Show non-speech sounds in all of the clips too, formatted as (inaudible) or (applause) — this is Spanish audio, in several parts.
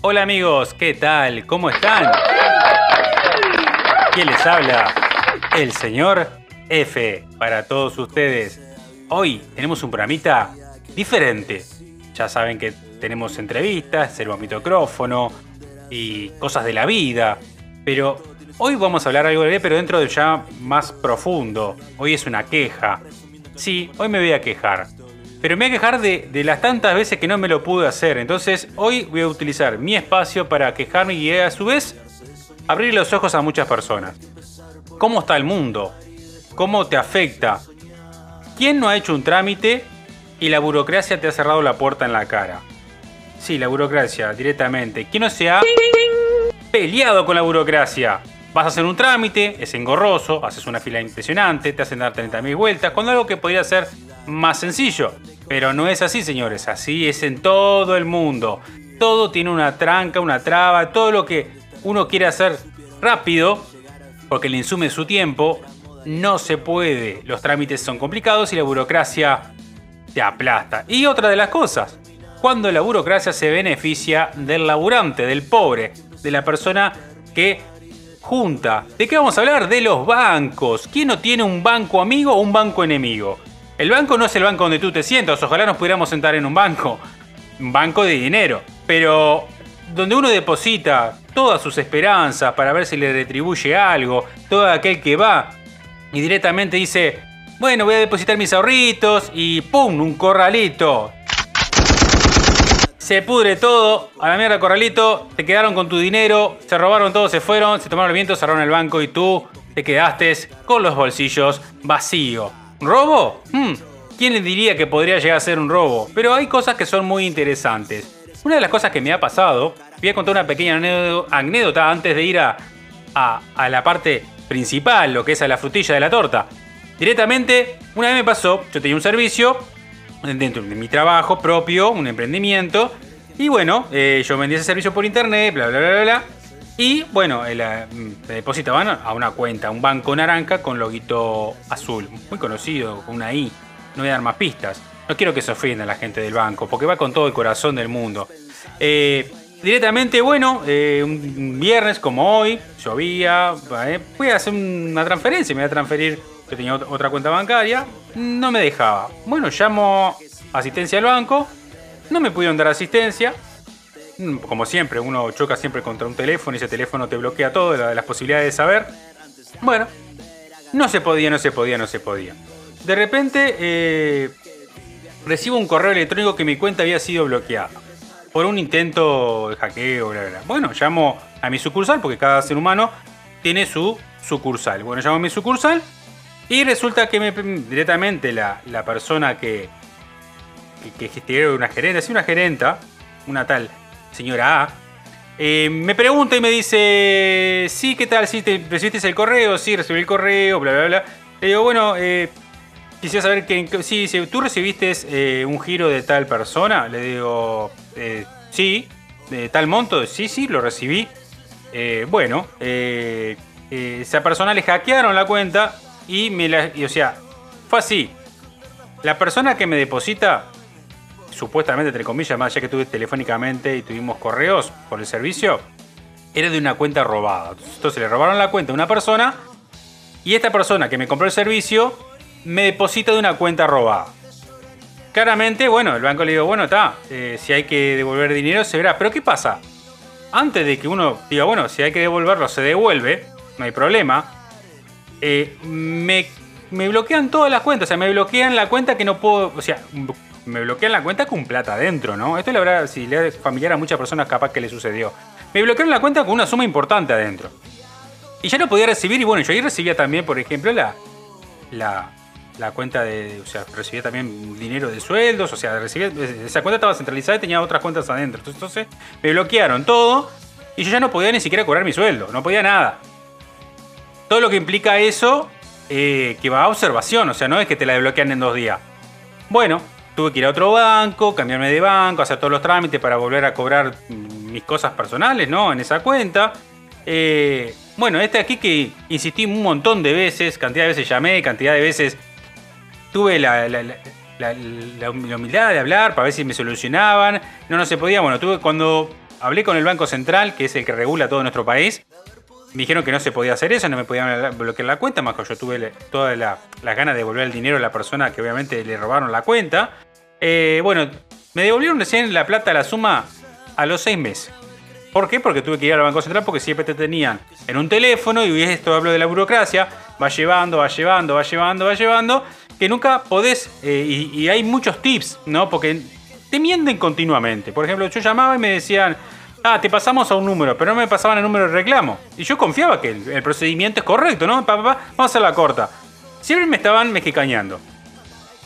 Hola amigos, ¿qué tal? ¿Cómo están? ¿Quién les habla? El señor F para todos ustedes. Hoy tenemos un programita diferente. Ya saben que tenemos entrevistas, servo micrófono y cosas de la vida. Pero hoy vamos a hablar algo de pero dentro de ya más profundo. Hoy es una queja. Sí, hoy me voy a quejar. Pero me voy a quejar de, de, las tantas veces que no me lo pude hacer. Entonces hoy voy a utilizar mi espacio para quejarme y a su vez abrir los ojos a muchas personas. ¿Cómo está el mundo? ¿Cómo te afecta? ¿Quién no ha hecho un trámite y la burocracia te ha cerrado la puerta en la cara? Sí, la burocracia, directamente. ¿Quién no se ha peleado con la burocracia? Vas a hacer un trámite, es engorroso, haces una fila impresionante, te hacen dar 30.000 vueltas, con algo que podría ser más sencillo. Pero no es así, señores, así es en todo el mundo. Todo tiene una tranca, una traba, todo lo que uno quiere hacer rápido, porque le insume su tiempo, no se puede. Los trámites son complicados y la burocracia te aplasta. Y otra de las cosas, cuando la burocracia se beneficia del laburante, del pobre, de la persona que junta. ¿De qué vamos a hablar? De los bancos. ¿Quién no tiene un banco amigo o un banco enemigo? El banco no es el banco donde tú te sientas, ojalá nos pudiéramos sentar en un banco. Un banco de dinero. Pero donde uno deposita todas sus esperanzas para ver si le retribuye algo, todo aquel que va y directamente dice, bueno, voy a depositar mis ahorritos y ¡pum! Un corralito. Se pudre todo, a la mierda corralito, te quedaron con tu dinero, se robaron todo, se fueron, se tomaron el viento, cerraron el banco y tú te quedaste con los bolsillos vacíos. ¿Robo? Hmm, ¿Quién le diría que podría llegar a ser un robo? Pero hay cosas que son muy interesantes. Una de las cosas que me ha pasado, voy a contar una pequeña anécdota antes de ir a, a, la parte principal, lo que es a la frutilla de la torta. Directamente, una vez me pasó, yo tenía un servicio dentro de mi trabajo propio, un emprendimiento, y bueno, eh, yo vendía ese servicio por internet, bla, bla, bla, bla. Y bueno, eh, depositaban a una cuenta, un banco naranja con loguito azul, muy conocido, con una I. No voy a dar más pistas. No quiero que se ofenda la gente del banco, porque va con todo el corazón del mundo. Eh, directamente, bueno, eh, un viernes como hoy, llovía, voy a hacer una transferencia, me voy a transferir, yo tenía otra cuenta bancaria, no me dejaba. Bueno, llamo asistencia al banco, no me pudieron dar asistencia. Mm, como siempre, uno choca siempre contra un teléfono y ese teléfono te bloquea todo, las posibilidades de saber. Bueno, no se podía, no se podía, no se podía. De repente, recibo un correo electrónico que mi cuenta había sido bloqueada por un intento de hackeo, bla, bla. Bueno, llamo a mi sucursal porque cada ser humano tiene su sucursal. Bueno, llamo a mi sucursal y resulta que me, directamente la, persona que, que, que una gerente, sí, una gerenta, una tal señora A, eh, me pregunta y me dice, sí, ¿qué tal? ¿Sí te recibiste el correo? Sí, recibí el correo, bla, bla, bla. Le digo, bueno, eh, Quisiera saber que si tú recibiste eh, un giro de tal persona, le digo, eh, sí, de tal monto, sí, sí, lo recibí. Bueno, esa persona le hackearon la cuenta y me la, o sea, fue así. La persona que me deposita, supuestamente entre comillas, más ya que tuve telefónicamente y tuvimos correos por el servicio, era de una cuenta robada. Entonces le robaron la cuenta a una persona y esta persona que me compró el servicio me deposita de una cuenta robada. Claramente, bueno, el banco le digo, bueno, está, eh, si hay que devolver dinero se verá. Pero ¿qué pasa? Antes de que uno diga, bueno, si hay que devolverlo se devuelve, no hay problema. Eh, me, bloquean todas las cuentas, o sea, me bloquean la cuenta que no puedo, o sea, me bloquean la cuenta con plata adentro, ¿no? Esto le habrá, si le es familiar a muchas personas, capaz que le sucedió. Me bloquearon la cuenta con una suma importante adentro. Y ya no podía recibir, y bueno, yo ahí recibía también, por ejemplo, la, la, la cuenta de, o sea, recibía también dinero de sueldos, o sea, recibía, esa cuenta estaba centralizada y tenía otras cuentas adentro. Entonces me bloquearon todo y yo ya no podía ni siquiera cobrar mi sueldo, no podía nada. Todo lo que implica eso, eh, que va a observación, o sea, no es que te la desbloquean en dos días. Bueno, tuve que ir a otro banco, cambiarme de banco, hacer todos los trámites para volver a cobrar mis cosas personales, ¿no? En esa cuenta. Eh, bueno, este aquí que insistí un montón de veces, cantidad de veces llamé, cantidad de veces tuve la, la, humildad de hablar para ver si me solucionaban. No, no se podía. Bueno, tuve cuando hablé con el Banco Central, que es el que regula todo nuestro país. Me dijeron que no se podía hacer eso, no me podían bloquear la cuenta, más que yo tuve todas las ganas de devolver el dinero a la persona que obviamente le robaron la cuenta. Eh, bueno, me devolvieron recién la plata, la suma, a los seis meses. ¿Por qué? Porque tuve que ir al Banco Central porque siempre te tenían en un teléfono y esto hablo de la burocracia, va llevando, va llevando, va llevando, va llevando, que nunca podés, eh, y, hay muchos tips, ¿no? Porque te mienten continuamente. Por ejemplo, yo llamaba y me decían, ah, te pasamos a un número, pero no me pasaban el número de reclamo. Y yo confiaba que el, procedimiento es correcto, ¿no? vamos a hacer la corta. Siempre me estaban mexicañando.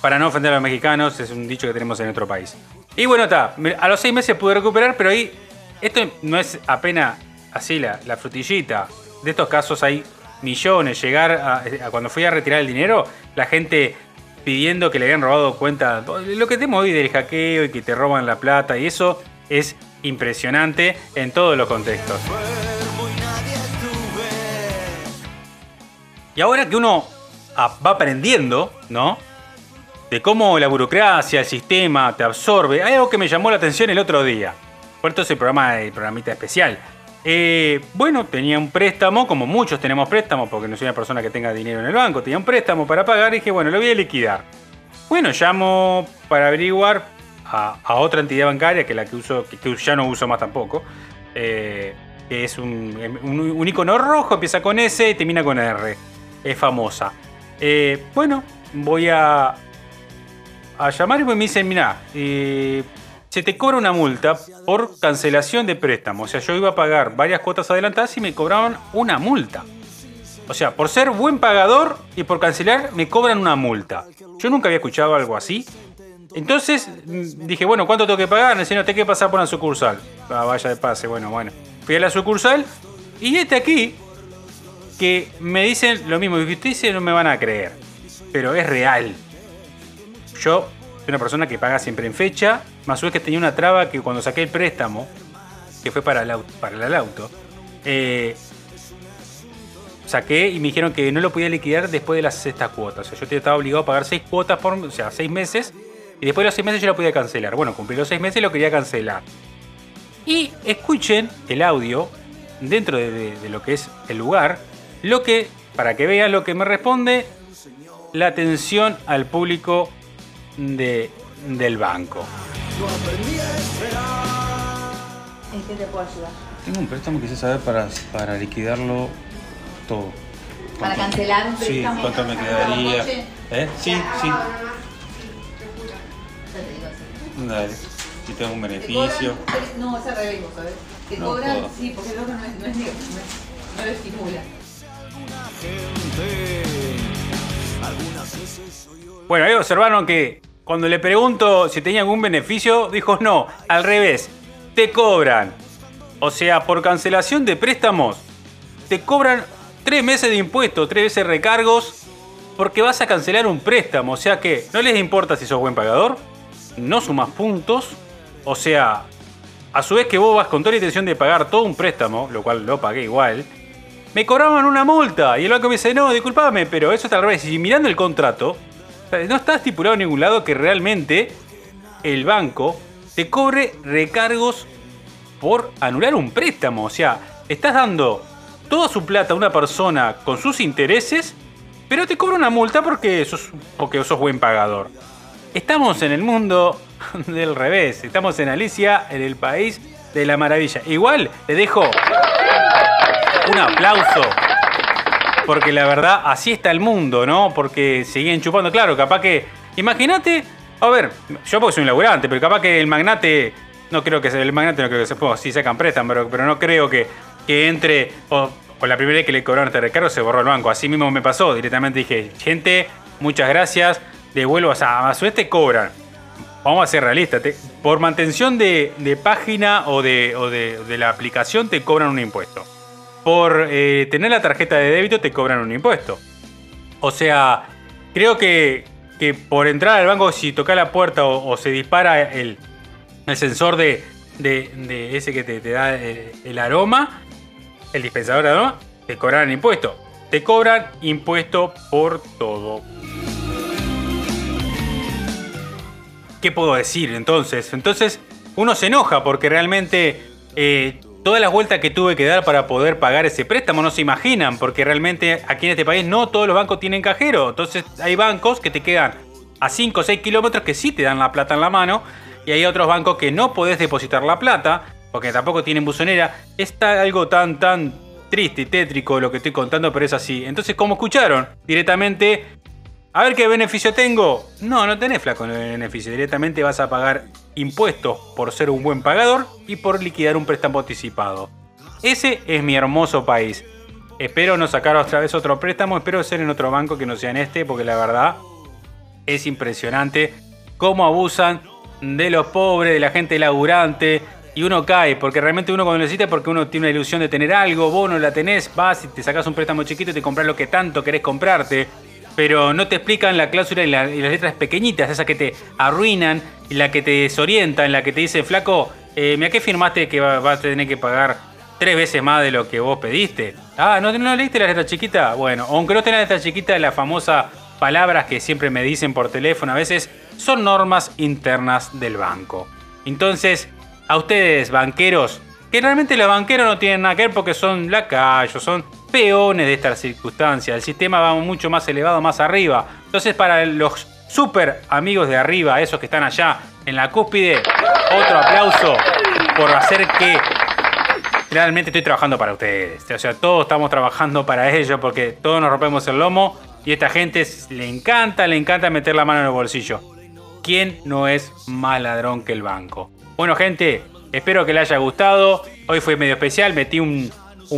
Para no ofender a los mexicanos, es un dicho que tenemos en otro país. Y bueno, está, a los seis meses pude recuperar, pero ahí esto no es apenas así la, frutillita. De estos casos hay millones. Llegar a, cuando fui a retirar el dinero, la gente pidiendo que le habían robado cuenta. Lo que tenemos hoy del hackeo y que te roban la plata y eso es impresionante en todos los contextos. Y ahora que uno va aprendiendo, ¿no? De cómo la burocracia, el sistema te absorbe, hay algo que me llamó la atención el otro día. Por esto es el programa, el programita especial. Eh, bueno, tenía un préstamo, como muchos tenemos préstamos, porque no soy una persona que tenga dinero en el banco, tenía un préstamo para pagar y dije, bueno, lo voy a liquidar. Bueno, llamo para averiguar a, otra entidad bancaria, que la que uso, que ya no uso más tampoco, eh, es un, un, icono rojo, empieza con S y termina con R. Es famosa. Eh, bueno, voy a, a llamar y me dicen, mira, se te cobra una multa por cancelación de préstamo. O sea, yo iba a pagar varias cuotas adelantadas y me cobraban una multa. O sea, por ser buen pagador y por cancelar me cobran una multa. Yo nunca había escuchado algo así. Entonces mm, dije, bueno, ¿cuánto tengo que pagar? Me no, tengo que pasar por una sucursal. Ah, vaya de pase, bueno, bueno. Fui a la sucursal y este aquí que me dicen lo mismo que ustedes no me van a creer. Pero es real. Yo soy una persona que paga siempre en fecha más o menos que tenía una traba que cuando saqué el préstamo, que fue para el auto, para el auto eh, saqué y me dijeron que no lo podía liquidar después de las sexta cuotas. O sea, yo estaba obligado a pagar seis cuotas por, o sea, seis meses. Y después de los seis meses yo lo podía cancelar. Bueno, cumplí los seis meses y lo quería cancelar. Y escuchen el audio dentro de, de lo que es el lugar. Lo que, para que vean lo que me responde, la atención al público de, del banco. ¿En qué te puedo ayudar? Tengo un préstamo, quise saber para, para liquidarlo todo. ¿Para cancelar un préstamo? Sí, ¿cuánto me quedaría? ¿Eh? Sí, sí. Dale. Si tengo un beneficio. No, es al revés, ¿sabes? Te no cobran, sí, porque el otro no es, no es, no lo estimula. Bueno, ahí observaron que cuando le pregunto si tenía algún beneficio, dijo no, al revés, te cobran. O sea, por cancelación de préstamos, te cobran tres meses de impuestos, tres veces recargos, porque vas a cancelar un préstamo. O sea que no les importa si sos buen pagador, no sumas puntos, o sea, a su vez que vos vas con toda la intención de pagar todo un préstamo, lo cual lo pagué igual, me cobraban una multa. Y el banco me dice, no, discúlpame, pero eso está al revés. Y mirando el contrato, no está estipulado en ningún lado que realmente el banco te cobre recargos por anular un préstamo. O sea, estás dando toda su plata a una persona con sus intereses, pero te cobra una multa porque sos, porque sos buen pagador. Estamos en el mundo (laughs) del revés. Estamos en Alicia, en el país de la maravilla. Igual le dejo un aplauso porque la verdad, así está el mundo, ¿no? Porque siguen chupando. Claro, capaz que. Imagínate. A ver, yo porque soy un laburante, pero capaz que el magnate. No creo que sea el magnate, no creo que se pueda. Sí sacan prestan, pero, no creo que, que entre. O, la primera vez que le cobraron este recargo se borró el banco. Así mismo me pasó. Directamente dije, gente, muchas gracias. Devuelvo, o sea, a vez te cobran. Vamos a ser realistas. por mantención de, página o, de, de la aplicación te cobran un impuesto por eh, tener la tarjeta de débito te cobran un impuesto. O sea, creo que, por entrar al banco, si toca la puerta o, se dispara el, sensor de, ese que te, da eh, el, aroma, el dispensador de aroma, te cobran impuesto. Te cobran impuesto por todo. ¿Qué puedo decir entonces? Entonces uno se enoja porque realmente eh, todas las vueltas que tuve que dar para poder pagar ese préstamo no se imaginan, porque realmente aquí en este país no todos los bancos tienen cajero. Entonces hay bancos que te quedan a 5 o 6 kilómetros que sí te dan la plata en la mano y hay otros bancos que no podés depositar la plata porque tampoco tienen buzonera. Está algo tan, tan triste y tétrico lo que estoy contando, pero es así. Entonces, ¿cómo escucharon? Directamente, a ver qué beneficio tengo. No, no tenés flaco beneficio. Directamente vas a pagar impuestos por ser un buen pagador y por liquidar un préstamo anticipado. Ese es mi hermoso país. Espero no sacar otra vez otro préstamo, espero ser en otro banco que no sea en este, porque la verdad es impresionante cómo abusan de los pobres, de la gente laburante. Y uno cae, porque realmente uno cuando necesita, porque uno tiene una ilusión de tener algo, vos no la tenés, vas y te sacas un préstamo chiquito y te compras lo que tanto querés comprarte. Pero no te explican la cláusula y, las letras pequeñitas, esas que te arruinan y la que te desorientan, la que te dice, flaco, eh, ¿a qué firmaste que vas a tener que pagar tres veces más de lo que vos pediste? Ah, ¿no, no leíste la letra chiquita? Bueno, aunque no tengas la letra chiquita, la famosa palabras que siempre me dicen por teléfono a veces son normas internas del banco. Entonces, a ustedes banqueros, que realmente los banqueros no tienen nada que ver porque son lacayos, son peones de estas circunstancias. El sistema va mucho más elevado, más arriba. Entonces, para los super amigos de arriba, esos que están allá en la cúspide, otro aplauso por hacer que realmente estoy trabajando para ustedes. O sea, todos estamos trabajando para ellos porque todos nos rompemos el lomo y esta gente le encanta, le encanta meter la mano en el bolsillo. ¿Quién no es más ladrón que el banco? Bueno, gente, espero que les haya gustado. Hoy fue medio especial, metí un,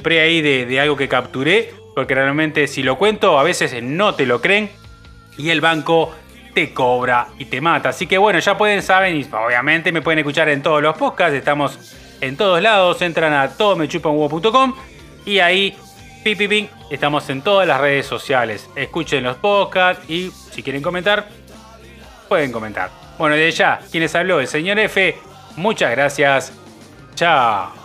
pre ahí de, algo que capturé, porque realmente si lo cuento a veces no te lo creen y el banco te cobra y te mata. Así que bueno, ya pueden saber y obviamente me pueden escuchar en todos los podcasts, estamos en todos lados, entran a todomechupanhuevo.com y ahí Pi, Estamos en todas las redes sociales. Escuchen los podcasts y si quieren comentar, pueden comentar. Bueno, de ya, quienes habló, el señor F, muchas gracias. Chao.